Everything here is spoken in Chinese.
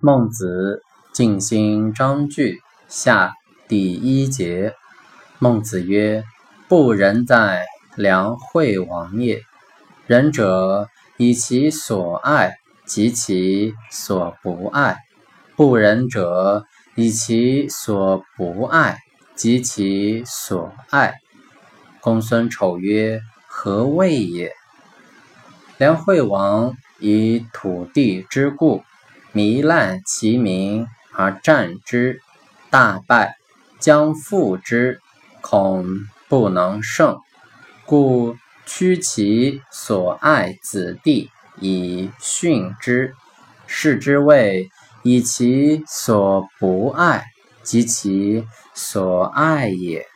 孟子尽心章句下第一节。孟子曰：“不仁在梁惠王也。仁者以其所爱及其所不爱；不仁者以其所不爱及其所爱。”公孙丑曰：“何谓也？”梁惠王以土地之故。糜烂其民而战之，大败，将复之，恐不能胜，故屈其所爱子弟以训之。是之谓以其所不爱及其所爱也。